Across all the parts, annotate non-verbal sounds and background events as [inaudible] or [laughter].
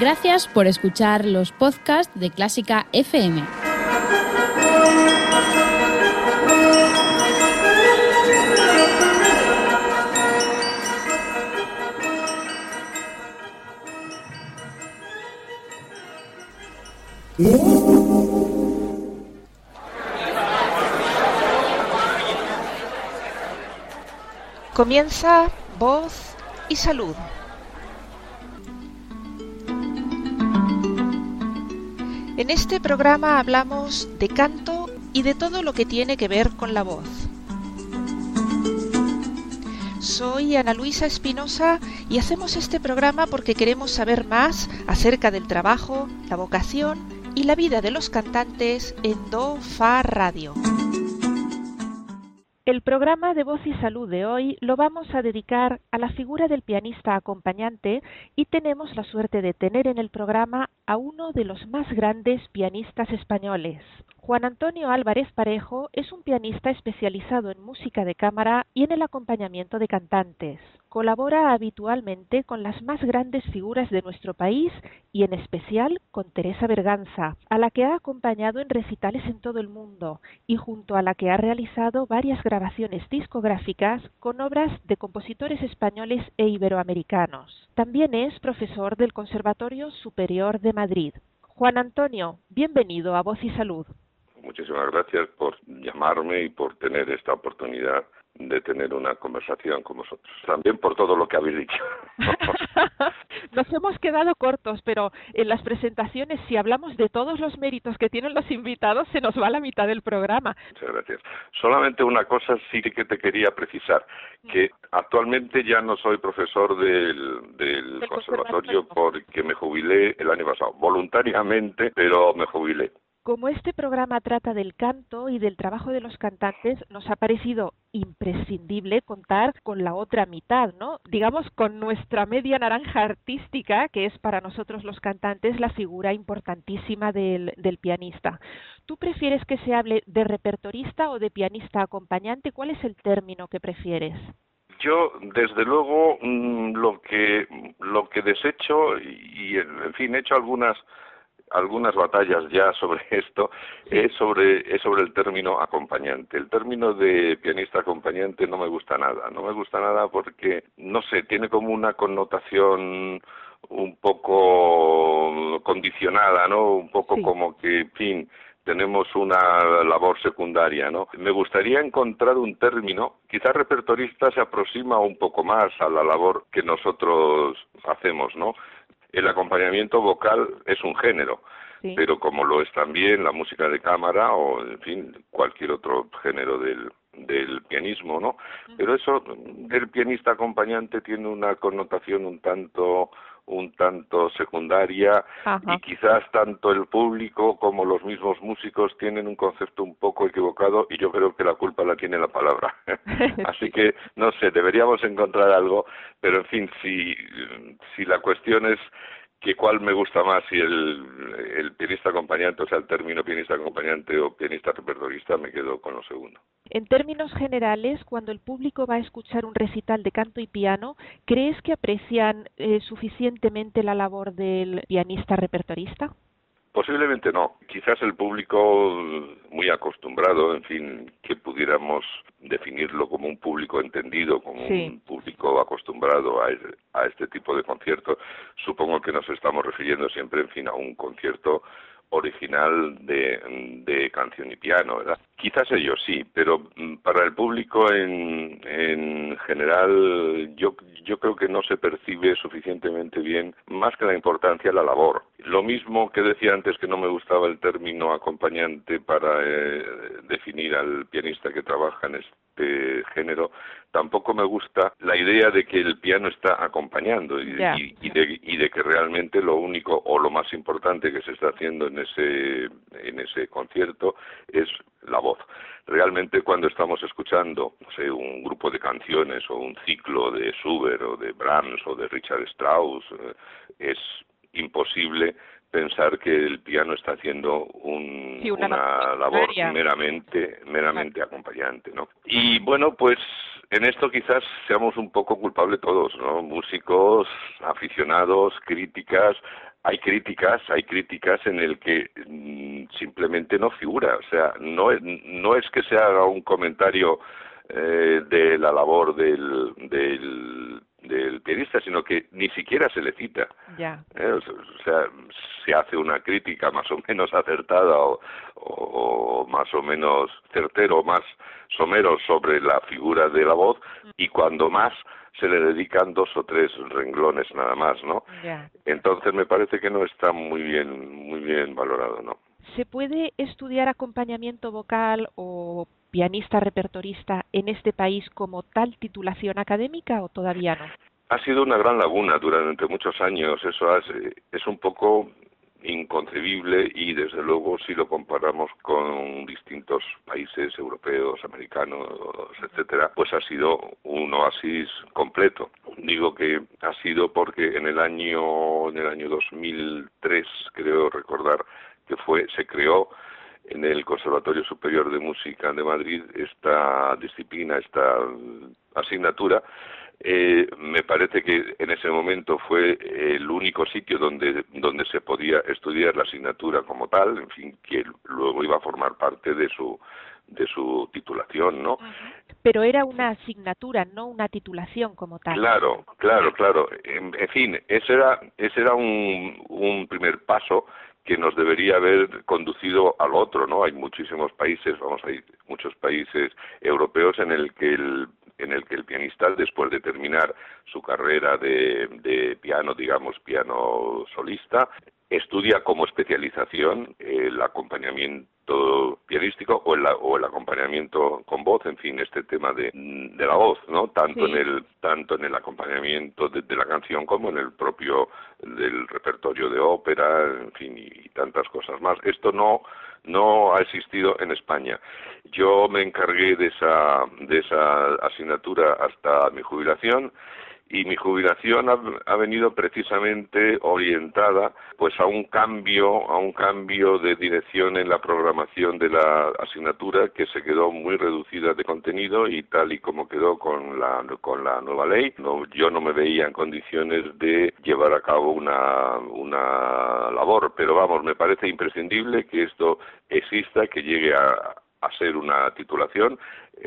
Gracias por escuchar los podcasts de Clásica FM. Comienza Voz y Salud. En este programa hablamos de canto y de todo lo que tiene que ver con la voz. Soy Ana Luisa Espinosa y hacemos este programa porque queremos saber más acerca del trabajo, la vocación y la vida de los cantantes en Do Fa Radio. El programa de Voz y Salud de hoy lo vamos a dedicar a la figura del pianista acompañante y tenemos la suerte de tener en el programa a uno de los más grandes pianistas españoles. Juan Antonio Álvarez Parejo es un pianista especializado en música de cámara y en el acompañamiento de cantantes. Colabora habitualmente con las más grandes figuras de nuestro país y en especial con Teresa Berganza, a la que ha acompañado en recitales en todo el mundo y junto a la que ha realizado varias grabaciones discográficas con obras de compositores españoles e iberoamericanos. También es profesor del Conservatorio Superior de Madrid. Juan Antonio, bienvenido a Voz y Salud. Muchísimas gracias por llamarme y por tener esta oportunidad de tener una conversación con vosotros. También por todo lo que habéis dicho. [laughs] Nos hemos quedado cortos, pero en las presentaciones, si hablamos de todos los méritos que tienen los invitados, se nos va la mitad del programa. Muchas gracias. Solamente una cosa sí que te quería precisar, que actualmente ya no soy profesor del, del conservatorio porque me jubilé el año pasado, voluntariamente, pero me jubilé. Como este programa trata del canto y del trabajo de los cantantes, nos ha parecido imprescindible contar con la otra mitad, ¿no? Digamos con nuestra media naranja artística, que es para nosotros los cantantes la figura importantísima del, del pianista. ¿Tú prefieres que se hable de repertorista o de pianista acompañante? ¿Cuál es el término que prefieres? Yo, desde luego, mm, lo que lo que desecho y, en fin, he hecho algunas algunas batallas ya [laughs] sobre esto es sobre es sobre el término acompañante. El término de pianista acompañante no me gusta nada. No me gusta nada porque no sé tiene como una connotación un poco condicionada no un poco como que en fin tenemos una labor secundaria, ¿no? Me gustaría encontrar un término, quizás repertorista se aproxima un poco más a la labor que nosotros hacemos, ¿no? El acompañamiento vocal es un género, pero como lo es también la música de cámara o, en fin, cualquier otro género del, del pianismo, ¿no? Pero eso del pianista acompañante tiene una connotación un tanto un tanto secundaria y quizás tanto el público como los mismos músicos tienen un concepto un poco equivocado y yo creo que la culpa la tiene la palabra. [laughs] [laughs] Así que no sé, deberíamos encontrar algo, pero en fin, si si la cuestión es que cuál me gusta más, si el, el, pianista acompañante, o sea, el término pianista acompañante o pianista repertorista, me quedo con lo segundo. En términos generales, cuando el público va a escuchar un recital de canto y piano, ¿crees que aprecian eh, suficientemente la labor del pianista repertorista? Posiblemente no. Quizás el público muy acostumbrado, en fin, que pudiéramos definirlo como un público entendido, como un público acostumbrado a, a este tipo de conciertos, supongo que nos estamos refiriendo siempre, en fin, a un concierto original de, de canción y piano, ¿verdad? Quizás ellos sí, pero mm, para el público en, en general yo, yo creo que no se percibe suficientemente bien más que la importancia de la labor. Lo mismo que decía antes que no me gustaba el término acompañante para eh, definir al pianista que trabaja en este género, tampoco me gusta la idea de que el piano está acompañando y, y, de, y, de, que realmente lo único o lo más importante que se está haciendo en ese, en ese concierto es la voz. Realmente cuando estamos escuchando no sé, un grupo de canciones o un ciclo de Schubert o de Brahms o de Richard Strauss, eh, es imposible pensar que el piano está haciendo una, labor meramente meramente acompañante no y bueno pues en esto quizás seamos un poco culpables todos no músicos aficionados críticas. Hay críticas hay críticas en el que mm, simplemente no figura. O sea no es, no es que se haga un comentario eh, de la labor del, del del pianista, sino que ni siquiera se le cita. Ya. ¿Eh? O sea, se hace una crítica más o menos acertada o, más o menos certero, más somero sobre la figura de la voz y cuando más se le dedican dos o tres renglones nada más, ¿no? Entonces me parece que no está muy bien, muy bien valorado, ¿no? ¿Se puede estudiar acompañamiento vocal o pianista repertorista en este país como tal titulación académica o todavía no? Ha sido una gran laguna durante muchos años. Eso es un poco inconcebible y desde luego si lo comparamos con distintos países europeos, americanos, etcétera, pues ha sido un oasis completo. Digo que ha sido porque en el año en el año 2003 creo recordar que fue se creó en el Conservatorio Superior de Música de Madrid esta disciplina, esta asignatura, eh, me parece que en ese momento fue el único sitio donde, donde se podía estudiar la asignatura como tal, en fin, que luego iba a formar parte de su de su titulación, ¿no? Pero era una asignatura, no una titulación como tal. Claro, claro, claro. En, en fin, ese era ese era un, un primer paso que nos debería haber conducido al otro, ¿no? Hay muchísimos países, vamos, hay muchos países europeos en el que el en el que el pianista, después de terminar su carrera de, de piano, digamos, piano solista, estudia como especialización el acompañamiento pianístico o el, o el acompañamiento con voz, en fin, este tema de, de la voz, ¿no? Tanto en el tanto en el acompañamiento de, la canción como en el propio del repertorio de ópera, en fin, y, tantas cosas más. Esto no no ha existido en España. Yo me encargué de esa de esa asignatura hasta mi jubilación y mi jubilación ha, venido precisamente orientada pues a un cambio a un cambio de dirección en la programación de la asignatura que se quedó muy reducida de contenido y tal y como quedó con la con la nueva ley. No, yo no me veía en condiciones de llevar a cabo una una labor pero vamos me parece imprescindible que esto exista que llegue a a ser una titulación,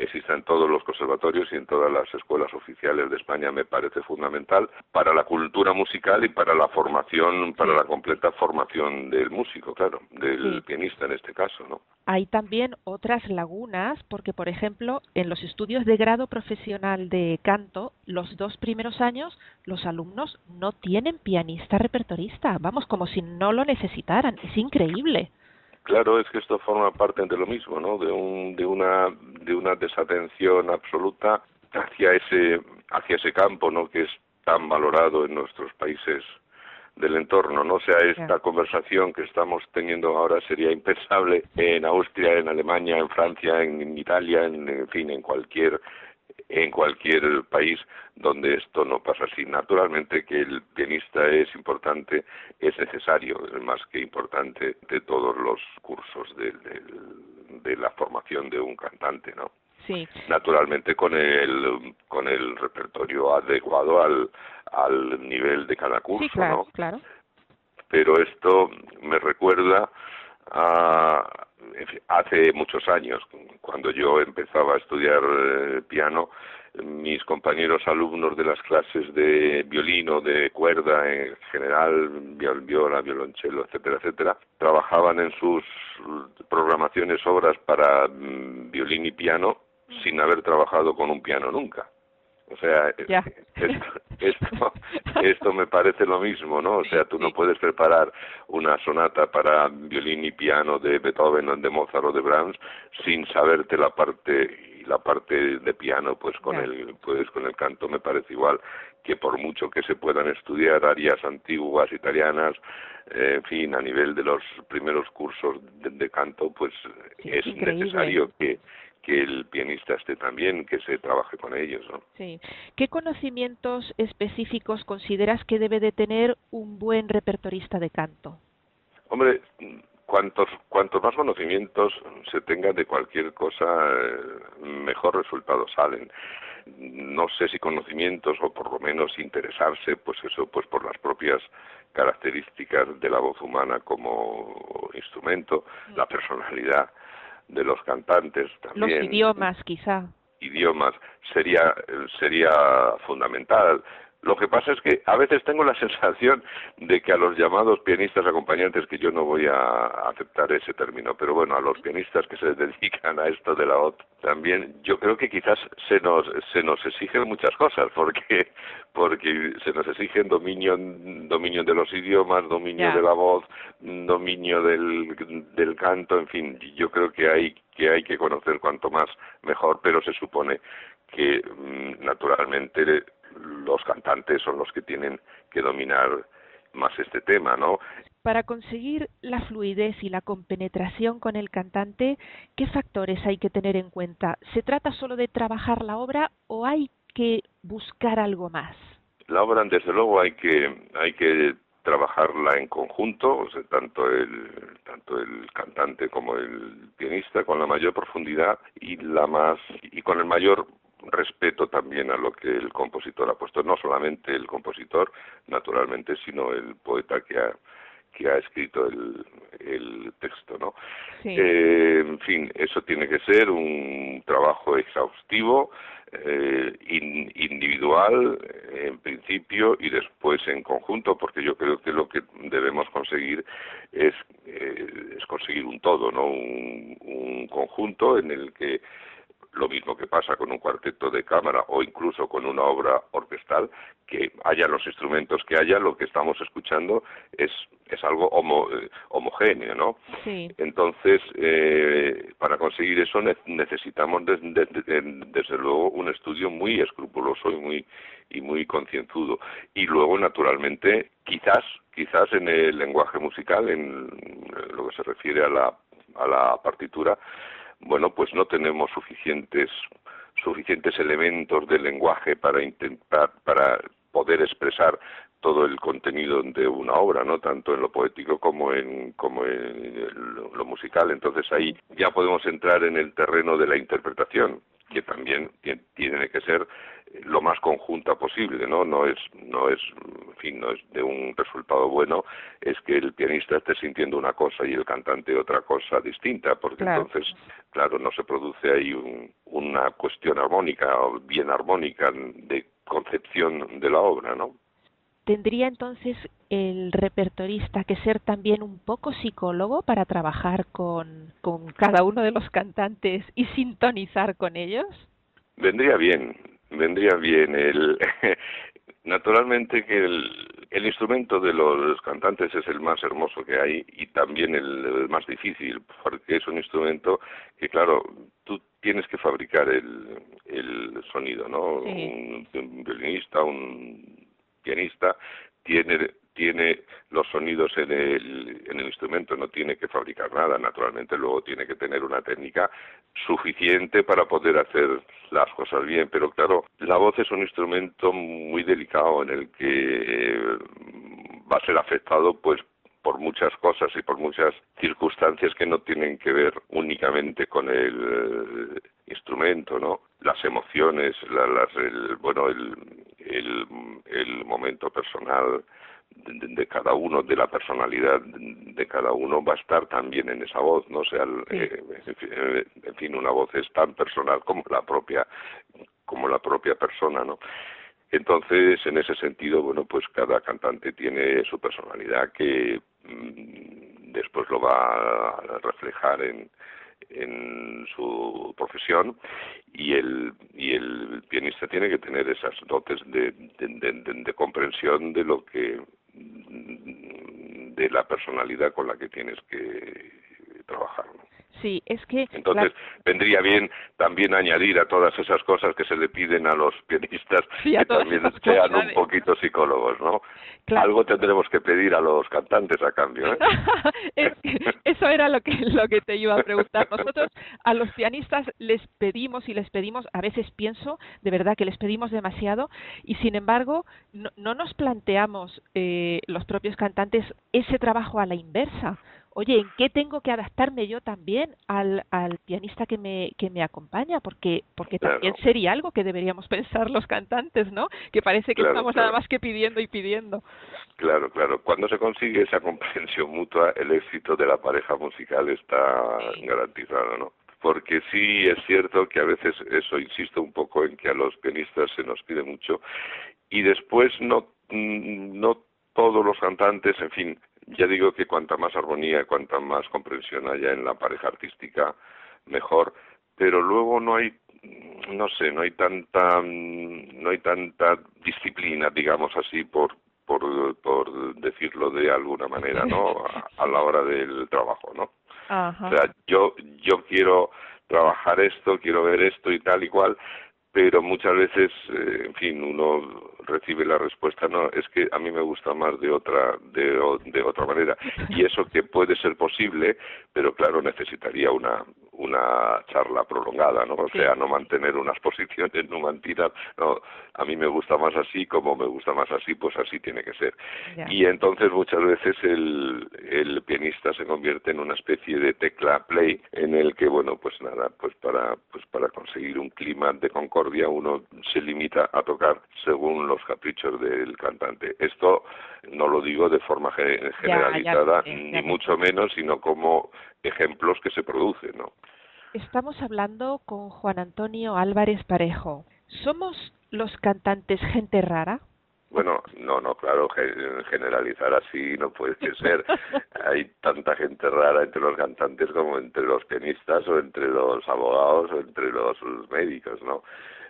exista en todos los conservatorios y en todas las escuelas oficiales de España, me parece fundamental para la cultura musical y para la formación, para la completa formación del músico, claro, del pianista en este caso, ¿no? Hay también otras lagunas, porque por ejemplo, en los estudios de grado profesional de canto, los dos primeros años los alumnos no tienen pianista repertorista, vamos, como si no lo necesitaran, es increíble. Claro, es que esto forma parte de lo mismo, ¿no? De, un, de, una, de una desatención absoluta hacia ese, hacia ese campo, ¿no? Que es tan valorado en nuestros países del entorno, ¿no? O sea, esta conversación que estamos teniendo ahora sería impensable en Austria, en Alemania, en Francia, en Italia, en fin, en cualquier en cualquier país donde esto no pasa así. Naturalmente que el pianista es importante, es necesario, es más que importante de todos los cursos de, de, la formación de un cantante, ¿no? Sí. Naturalmente con el con el repertorio adecuado al al nivel de cada curso, claro, ¿no? Claro. Pero esto me recuerda a hace muchos años, cuando yo empezaba a estudiar eh, piano, mis compañeros alumnos de las clases de violino, de cuerda en general, viola, violonchelo, etcétera, etcétera, trabajaban en sus programaciones obras para mm, violín y piano sin haber trabajado con un piano nunca. O sea, [laughs] esto, esto, me parece lo mismo, ¿no? O sea, tú no puedes preparar una sonata para violín y piano de Beethoven, o de Mozart o de Brahms sin saberte la parte y la parte de piano pues con el pues con el canto me parece igual que por mucho que se puedan estudiar arias antiguas italianas eh, en fin a nivel de los primeros cursos de, canto pues es necesario que que el pianista esté también, que se trabaje con ellos. ¿no? Sí. ¿Qué conocimientos específicos consideras que debe de tener un buen repertorista de canto? Hombre, cuantos, cuantos más conocimientos se tenga de cualquier cosa, eh, mejor resultados salen. No sé si conocimientos o por lo menos interesarse, pues eso, pues por las propias características de la voz humana como instrumento, mm. la personalidad de los cantantes también. Los idiomas, quizá. Idiomas sería sería fundamental. Lo que pasa es que a veces tengo la [laughs] sensación de que a los llamados pianistas acompañantes, que yo no voy a aceptar ese término, pero bueno, a los pianistas que se [laughs] dedican a esto de la OT, también yo creo que quizás se nos se nos exigen muchas cosas, porque [laughs] porque se nos exigen dominio dominio de los idiomas, dominio de la voz, dominio del del canto, en fin, yo creo que hay que hay que conocer cuanto más mejor, pero se supone que mm, naturalmente los cantantes son los que tienen que dominar más este tema, ¿no? Para conseguir la fluidez y la compenetración con el cantante, ¿qué factores hay que tener en cuenta? ¿Se trata solo de trabajar la obra o hay que buscar algo más? La obra, desde luego, hay que hay que trabajarla en conjunto, o sea, tanto el tanto el cantante como el pianista con la mayor profundidad y la más y con el mayor respeto también a lo que el compositor ha puesto, no solamente el compositor, naturalmente, sino el poeta que ha que ha escrito el, el texto, ¿no? Eh, en fin, eso tiene que ser un trabajo exhaustivo, eh, individual en principio y después en conjunto, porque yo creo que lo que debemos conseguir es, eh, es conseguir un todo, ¿no? Un, un conjunto en el que lo mismo que pasa con un cuarteto de cámara o incluso con una obra orquestal, que haya los instrumentos que haya, lo que estamos escuchando es, es algo eh, homogéneo, ¿no? Entonces, eh, para conseguir eso necesitamos desde luego un estudio muy escrupuloso y muy y muy concienzudo. Y luego, naturalmente, quizás, quizás en el lenguaje musical, en lo que se refiere a la, a la partitura, bueno, pues no tenemos suficientes suficientes elementos de lenguaje para intentar para poder expresar todo el contenido de una obra, no tanto en lo poético como en como en lo musical. Entonces ahí ya podemos entrar en el terreno de la interpretación, que también tiene que ser lo más conjunta posible, ¿no? No es, no es, en fin, no es de un resultado bueno, es que el pianista esté sintiendo una cosa y el cantante otra cosa distinta, porque entonces, claro, no se produce ahí una cuestión armónica o bien armónica de concepción de la obra, ¿no? ¿Tendría entonces el repertorista que ser también un poco psicólogo para trabajar con, con cada uno de los cantantes y sintonizar con ellos? Vendría bien, vendría bien el [laughs] naturalmente que el, el, instrumento de los cantantes es el más hermoso que hay y también el, más difícil porque es un instrumento que claro tú tienes que fabricar el, el sonido no un, violinista un pianista tiene tiene los sonidos en el, en el instrumento, no tiene que fabricar nada, naturalmente luego tiene que tener una técnica suficiente para poder hacer las cosas bien, pero claro, la voz es un instrumento muy delicado en el que eh, va a ser afectado pues por muchas cosas y por muchas circunstancias que no tienen que ver únicamente con el eh, instrumento, ¿no? Las emociones, las, el, bueno, el, el momento personal, de, cada uno, de la personalidad de cada uno, va a estar también en esa voz, ¿no? sea, eh, eh, en fin, una voz es tan personal como la propia, como la propia persona, ¿no? Entonces, en ese sentido, bueno, pues cada cantante tiene su personalidad que mm, después lo va a reflejar en, en su profesión y el y el pianista tiene que tener esas dotes de, de comprensión de lo que de la personalidad con la que tienes que trabajar. Sí, es que... Entonces, vendría bien también añadir a todas esas cosas que se le piden a los pianistas que también sean un poquito psicólogos, ¿no? Algo tendremos que pedir a los cantantes a cambio, ¿eh? [laughs] Eso era lo que, lo que te iba a preguntar. Nosotros a los pianistas les pedimos y les pedimos, a veces pienso, de verdad que les pedimos demasiado y sin embargo no, no nos planteamos eh, los propios cantantes ese trabajo a la inversa oye, ¿en qué tengo que adaptarme yo también al, al pianista que me, que me acompaña? Porque, porque también sería algo que deberíamos [laughs] pensar los cantantes, ¿no? Que parece que estamos nada más que pidiendo y pidiendo. Claro, claro. Cuando se consigue esa comprensión [laughs] mutua, el éxito de la pareja musical está garantizado, ¿no? porque sí es cierto que a veces eso insisto un poco en que a los pianistas se nos pide mucho y después no mm, no todos los cantantes, en fin, ya digo que cuanta más armonía, cuanta más comprensión haya en la pareja artística, mejor, pero luego no hay no sé, no hay tanta no hay tanta disciplina, digamos así, por por, por decirlo de alguna manera, ¿no? [laughs] A, la hora del trabajo, ¿no? O sea, yo yo quiero trabajar esto, quiero ver esto y tal y cual, pero muchas veces, eh, en fin, uno recibe la respuesta, no, es que a mí me gusta más de otra, de, de otra manera. [laughs] Y eso que puede ser posible, pero claro, necesitaría una, una charla prolongada, ¿no? O sea, no mantener unas posiciones numantinas, no, a mí me gusta más así, como me gusta más así, pues así tiene que ser. Y entonces muchas veces el, el pianista se convierte en una especie de tecla play en el que, bueno, pues nada, pues para, pues para conseguir un clima de concordia uno se limita a tocar según los caprichos del cantante. Esto no lo digo de forma generalizada, ni mucho menos, sino como ejemplos que se producen, ¿no? Estamos hablando con Juan Antonio Álvarez Parejo. ¿Somos los cantantes gente rara? Bueno, no, no, claro, generalizar así no puede ser. [laughs] Hay tanta gente rara entre los cantantes como entre los pianistas o entre los abogados o entre los médicos, ¿no?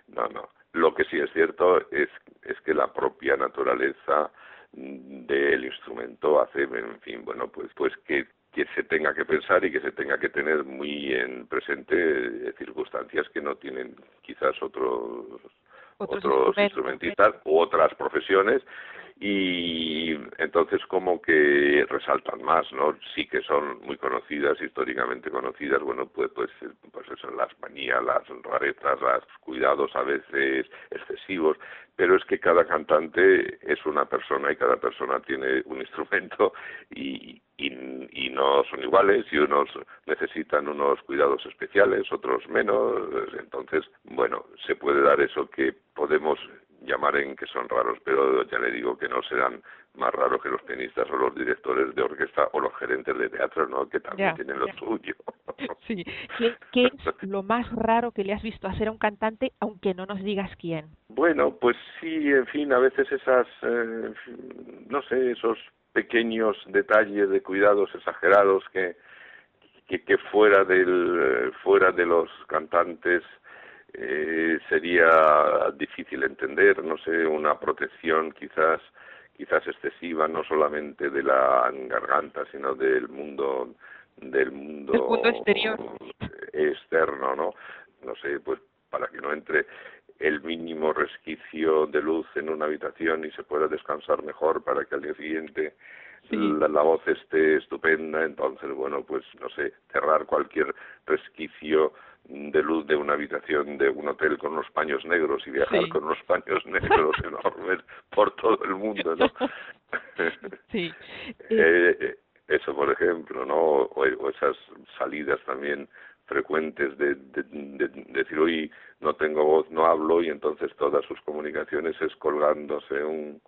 No, no. Lo que sí es cierto es, es que la propia naturaleza del instrumento hace, en fin, bueno, pues, pues que, que se tenga que pensar y que se tenga que tener muy en presente circunstancias que no tienen quizás otros otros, instrumentistas u otras profesiones y entonces como que resaltan más, ¿no? Sí que son muy conocidas, históricamente conocidas, bueno, pues pues, pues eso, las manías, las rarezas, los cuidados a veces excesivos, pero es que cada cantante es una persona y cada persona tiene un [laughs] instrumento y, y, y no son iguales y unos necesitan unos cuidados especiales, otros menos, entonces, bueno, se puede dar eso que podemos llamar en que son raros, pero ya le digo que no serán más raros que los pianistas o los directores de orquesta o los gerentes de teatro, ¿no? Que también tienen lo suyo. [laughs] sí. ¿Qué, es [laughs] lo más raro que le has visto hacer a un cantante, aunque no nos digas quién? Bueno, pues sí, en fin, a veces esas, eh, no sé, esos pequeños detalles de cuidados exagerados que, que, que fuera del fuera de los cantantes eh, sería difícil entender, no sé, una protección quizás quizás excesiva no solamente de la garganta sino del mundo del mundo, exterior. externo no no sé pues para que no entre el mínimo resquicio de luz en una habitación y se pueda descansar mejor para que al día siguiente la, la, voz esté estupenda entonces bueno pues no sé cerrar cualquier resquicio de luz de una habitación de un hotel con unos paños negros y viajar con unos paños negros [laughs] enormes por todo el mundo, ¿no? [laughs] sí. [laughs] Eh, eh, eso, por ejemplo, ¿no? O, esas salidas también frecuentes de, de, de, decir, hoy no tengo voz, no hablo, y entonces todas sus comunicaciones es colgándose un,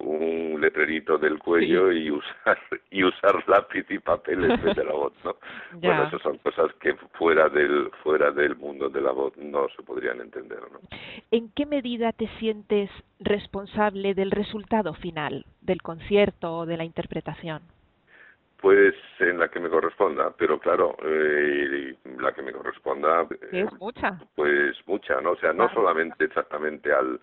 un letrerito del cuello y usar [laughs] y usar lápiz y papel en vez de la voz no [laughs] bueno esas son cosas que fuera del fuera del mundo de la voz no se podrían entender no en qué medida te sientes responsable del resultado final del concierto o de la interpretación pues en la que me corresponda, pero claro, eh, la que me corresponda. es mucha. Pues mucha, ¿no? O sea, no solamente exactamente al,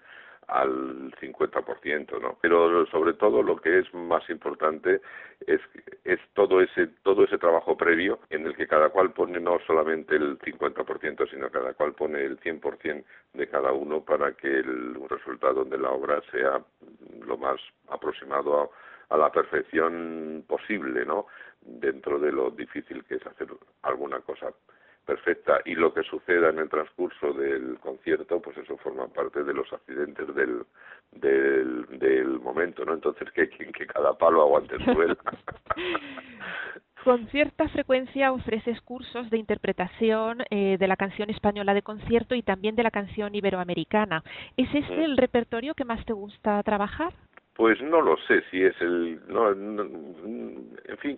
al 50%, ¿no? Pero sobre todo lo que es más importante es, es todo ese todo ese trabajo previo en el que cada cual pone no solamente el 50%, sino cada cual pone el 100% de cada uno para que el resultado de la obra sea lo más aproximado a, a la perfección posible, ¿no? Dentro de lo difícil que es hacer alguna cosa perfecta y lo que suceda en el transcurso del concierto, pues eso forma parte de los accidentes del, del, del momento, ¿no? Entonces que, que cada palo aguante su vela. [laughs] Con cierta frecuencia ofreces cursos de interpretación eh, de la canción española de concierto y también de la canción iberoamericana. ¿Es este el repertorio que más te gusta trabajar? Pues no lo sé si es el... No, no, en fin,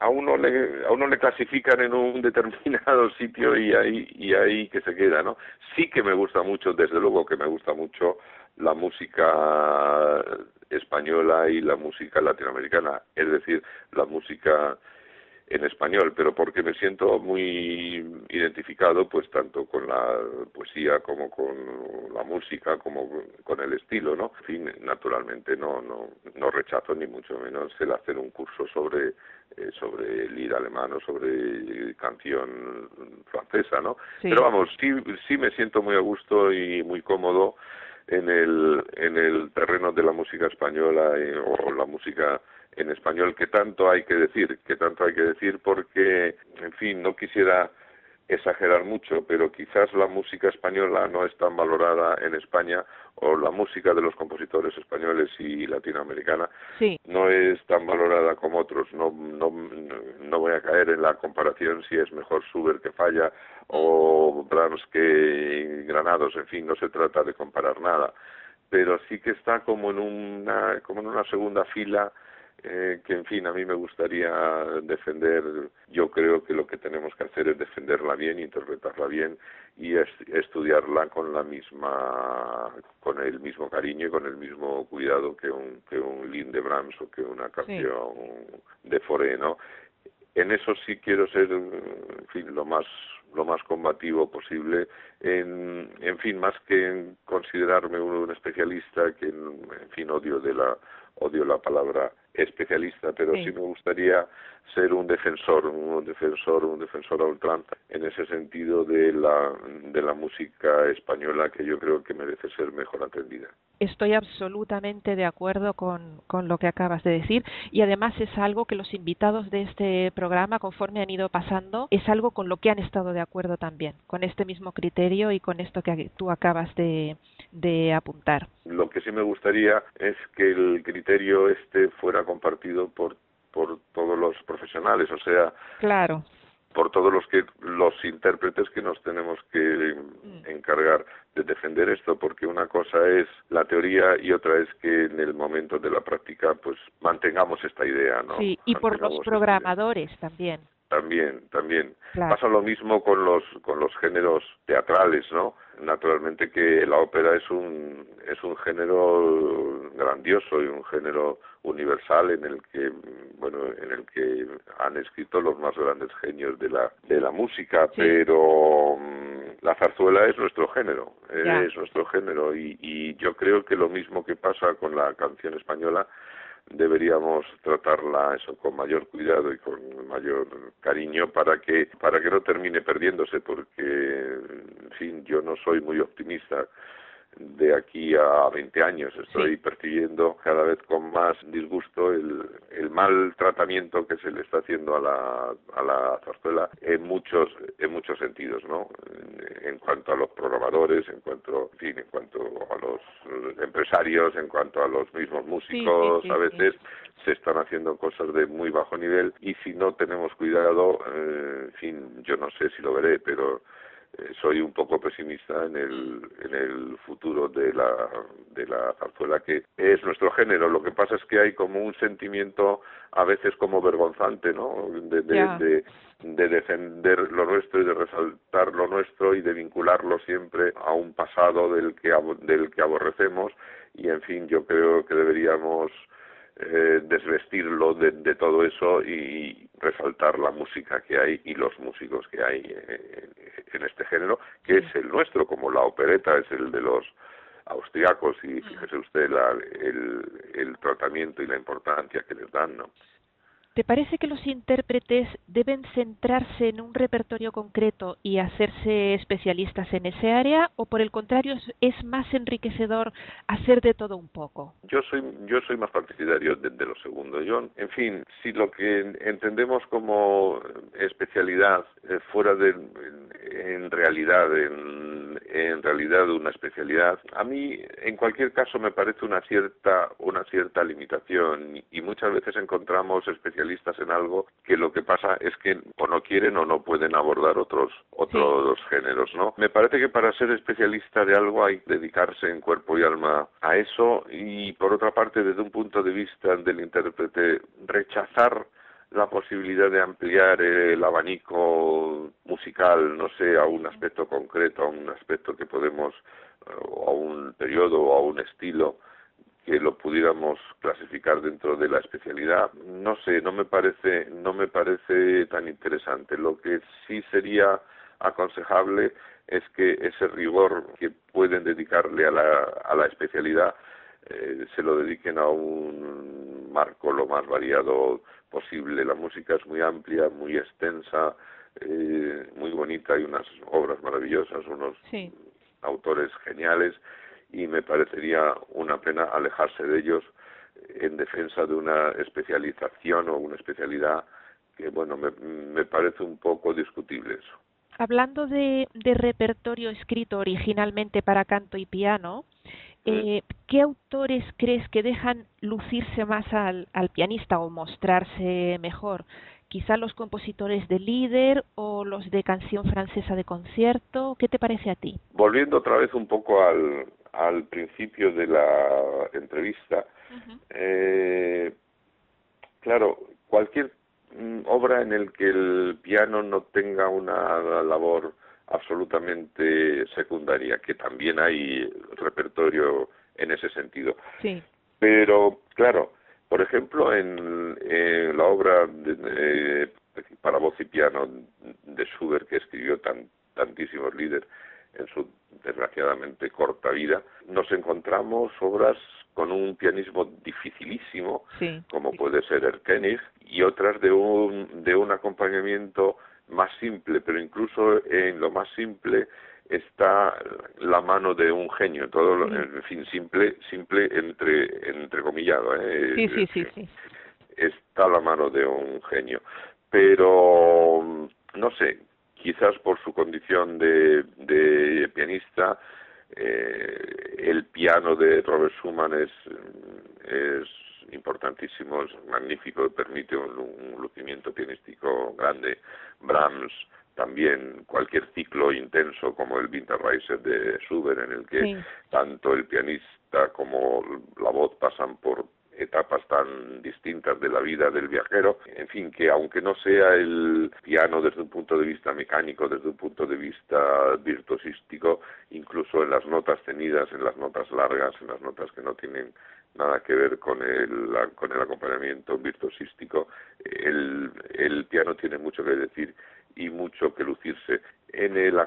a uno le a uno le clasifican en un [laughs] determinado sitio y ahí y ahí que se queda no sí que me gusta mucho desde luego que me gusta mucho la música española y la música latinoamericana es decir la música en español, pero porque me siento muy identificado pues tanto con la poesía como con la música, como con el estilo, ¿no? En fin, naturalmente no no no rechazo ni mucho menos el hacer un curso sobre eh, sobre lira alemán o sobre canción francesa, ¿no? Pero vamos, sí sí me siento muy a gusto y muy cómodo en el en el terreno de la música española o la música en español que tanto hay que decir, que tanto hay que decir porque, en fin, no quisiera exagerar mucho, pero quizás la música española no es tan valorada en España o la música de los compositores españoles y latinoamericana no es tan valorada como otros. No, no, no voy a caer en la comparación si es mejor Schubert que Falla o Brahms que Granados, en fin, no se trata de comparar nada, pero sí que está como en una, como en una segunda fila eh, que en fin a mí me gustaría defender yo creo que lo que tenemos que hacer es defenderla bien interpretarla bien y estudiarla con la misma con el mismo cariño y con el mismo cuidado que un que un de Brahms o que una canción de Foré no en eso sí quiero ser en fin lo más lo más combativo posible en en fin más que en considerarme un especialista que en fin odio de la odio la palabra especialista, pero sí. me gustaría ser un defensor, un defensor, un defensor a ultranza en ese sentido de la, de la música española que yo creo que merece ser mejor atendida. Estoy absolutamente de acuerdo con, con lo que acabas de decir y además es algo que los invitados de este programa, conforme han ido pasando, es algo con lo que han estado de acuerdo también, con este mismo criterio y con esto que tú acabas de, de apuntar. Lo que sí me gustaría es que el criterio este fuera compartido por por todos los profesionales, o sea, claro. por todos los que los intérpretes que nos tenemos que mm. encargar de defender esto, porque una cosa es la teoría y otra es que en el momento de la práctica pues mantengamos esta idea, ¿no? Sí, y por los programadores también. También, también. Pasa lo mismo con los con los géneros teatrales, ¿no? Naturalmente que la ópera es un es un género grandioso y un género universal en el que bueno en el que han escrito los más grandes genios de la de la música, pero mm, la zarzuela es nuestro género, es nuestro género y, y yo creo que lo mismo que pasa con la canción española deberíamos tratarla eso con mayor cuidado y con mayor cariño para que para que no termine perdiéndose porque en fin yo no soy muy optimista de aquí a 20 años. Estoy percibiendo cada vez con más disgusto el, el mal tratamiento que se le está haciendo a la, a la zarzuela en muchos, en muchos sentidos, ¿no? En, cuanto a los programadores, en cuanto, en fin, en cuanto a los empresarios, en cuanto a los mismos músicos, a veces se están haciendo cosas de muy bajo nivel y si no tenemos cuidado, eh, en fin, yo no sé si lo veré, pero soy un poco pesimista en el, en el futuro de la, de la zarzuela, que es nuestro género. Lo que pasa es que hay como un sentimiento a veces como vergonzante, ¿no? De, de, de, defender lo nuestro y de resaltar lo nuestro y de vincularlo siempre a un pasado del que, del que aborrecemos. Y, en fin, yo creo que deberíamos eh, desvestirlo de, de, todo eso y resaltar la música que hay y los músicos que hay en, en este género, que es el nuestro, como la opereta es el de los austriacos y fíjese usted la, el, el tratamiento y la importancia que les dan, ¿no? ¿Te parece que los intérpretes deben centrarse en un repertorio concreto y hacerse especialistas en ese área o por el contrario es, más enriquecedor hacer de todo un poco? Yo soy yo soy más partidario de, lo segundo. Yo, en fin, si lo que entendemos como especialidad eh, fuera de en realidad en, realidad una especialidad, a mí en cualquier caso me parece una cierta una cierta limitación y muchas veces encontramos especialidades en algo que lo que pasa es que o no quieren o no pueden abordar otros otros géneros, ¿no? Me parece que para ser especialista de algo hay que dedicarse en cuerpo y alma a eso y por otra parte desde un punto de vista del intérprete rechazar la posibilidad de ampliar el abanico musical, no sé, a un aspecto concreto, a un aspecto que podemos, o a un periodo o a un estilo, que lo pudiéramos clasificar dentro de la especialidad. No sé no me parece no me parece tan interesante. Lo que sí sería aconsejable es que ese rigor que pueden dedicarle a la, a la especialidad eh, se lo dediquen a un marco lo más variado posible. La música es muy amplia muy extensa eh, muy bonita hay unas obras maravillosas unos autores geniales y me parecería una pena alejarse de ellos en defensa de una especialización o una especialidad que, bueno, me, me parece un poco discutible eso. Hablando de, de repertorio escrito originalmente para canto y piano, eh, ¿qué autores crees que dejan lucirse más al, al pianista o mostrarse mejor? quizá los compositores de líder o los de canción francesa de concierto. ¿Qué te parece a ti? Volviendo otra vez un poco al, al principio de la entrevista, eh, claro, cualquier mm, obra en el que el piano no tenga una labor absolutamente secundaria, que también hay repertorio en ese sentido. Sí. Pero, claro, por ejemplo, en, la obra de, para voz y piano de Schubert, que escribió tan, tantísimos líderes, en su desgraciadamente corta vida, nos encontramos obras con un pianismo dificilísimo, como puede ser Erkenich, y otras de un, de un acompañamiento más simple, pero incluso en lo más simple está la mano de un genio, todo, en fin, simple, simple entre, entrecomillado, ¿eh? Sí, sí, sí, sí. Está la mano de un genio. Pero, no sé, quizás por su condición de, de pianista, eh, el piano de Robert Schumann es, es importantísimo, es magnífico, permite un, un lucimiento pianístico grande. Brahms también cualquier ciclo intenso como el Winterreise de Schubert en el que tanto el pianista como la voz pasan por etapas tan distintas de la vida del viajero, en fin, que aunque no sea el piano desde un punto de vista mecánico, desde un punto de vista virtuosístico, incluso en las notas tenidas, en las notas largas, en las notas que no tienen nada que ver con el, con el acompañamiento virtuosístico, el, el piano tiene mucho que decir y mucho que lucirse. En el,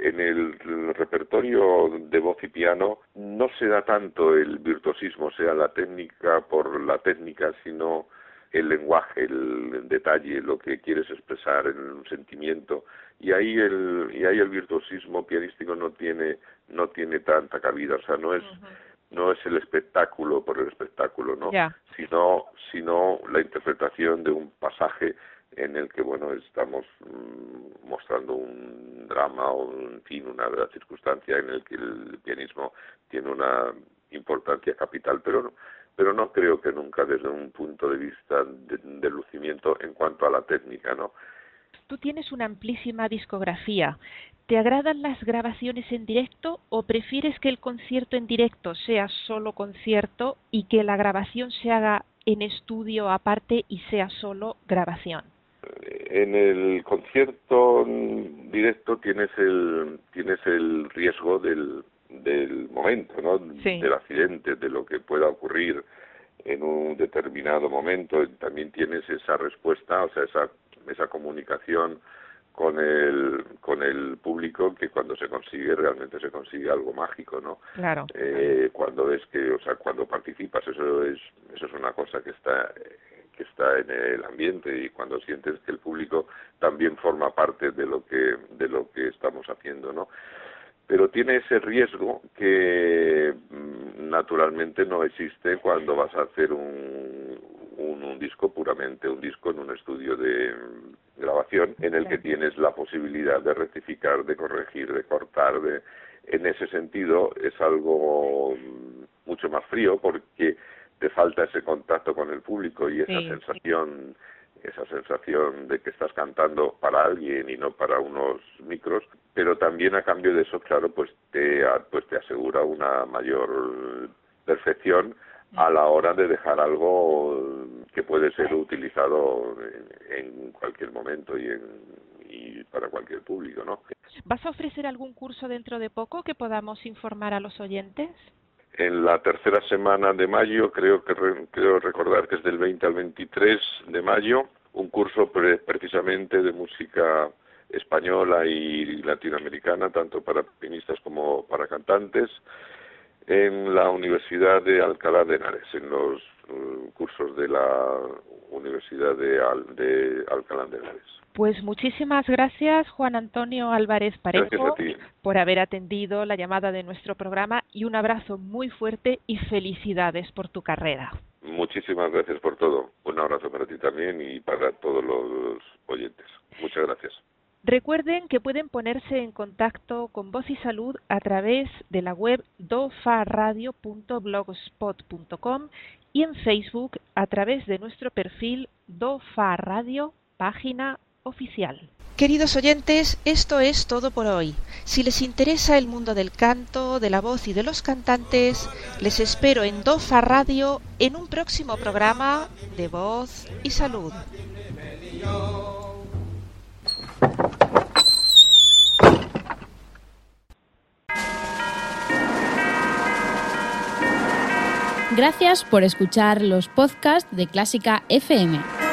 en el repertorio de voz y piano no se da tanto el virtuosismo, sea la técnica por la técnica, sino el lenguaje, el, detalle, lo que quieres expresar un sentimiento. Y ahí el y ahí el virtuosismo pianístico no tiene no tiene tanta cabida, o sea, no es no es el espectáculo por el espectáculo, ¿no? Sino sino la interpretación de un pasaje en el que bueno estamos mm, mostrando un drama o en fin una circunstancia en el que el pianismo tiene una importancia capital pero pero no creo que nunca desde un punto de vista de, lucimiento en cuanto a la técnica no Tú tienes una amplísima discografía. ¿Te agradan las grabaciones en directo o prefieres que el concierto en directo sea solo concierto y que la grabación se haga en estudio aparte y sea solo grabación? En el concierto directo tienes el tienes el riesgo del del momento, ¿no? Del accidente, de lo que pueda ocurrir en un determinado momento. También tienes esa respuesta, o sea, esa esa comunicación con el con el público que cuando se consigue realmente se consigue algo mágico no claro eh, cuando ves que o sea cuando participas eso es eso es una cosa que está que está en el ambiente y cuando sientes que el público también forma parte de lo que de lo que estamos haciendo no pero tiene ese riesgo que mm, naturalmente no existe cuando vas a hacer un, un, un disco puramente un disco en un estudio de grabación en el que tienes la posibilidad de rectificar, de corregir, de cortar, de en ese sentido es algo mucho más frío porque te falta ese contacto con el público y esa sensación esa sensación de que estás cantando para alguien y no para unos micros, pero también a cambio de eso, claro, pues te pues te asegura una mayor perfección a la hora de dejar algo que puede ser utilizado en, cualquier momento y, en, y para cualquier público, ¿no? ¿Vas a ofrecer algún curso dentro de poco que podamos informar a los oyentes? En la tercera semana de mayo, creo que creo recordar que es del 20 al 23 de mayo, un curso precisamente de música española y latinoamericana, tanto para pianistas como para cantantes en la Universidad de Alcalá de Henares, en los uh, cursos de la Universidad de, de Alcalá de Henares. Pues muchísimas gracias, Juan Antonio Álvarez Parejo, por haber atendido la llamada de nuestro programa y un abrazo muy fuerte y felicidades por tu carrera. Muchísimas gracias por todo. Un abrazo para ti también y para todos los oyentes. Muchas gracias. Recuerden que pueden ponerse en contacto con Voz y Salud a través de la web dofaradio.blogspot.com y en Facebook a través de nuestro perfil Dofa Radio, página oficial. Queridos oyentes, esto es todo por hoy. Si les interesa el mundo del canto, de la voz y de los cantantes, les espero en Dofa Radio en un próximo programa de Voz y Salud. Gracias por escuchar los podcasts de Clásica FM.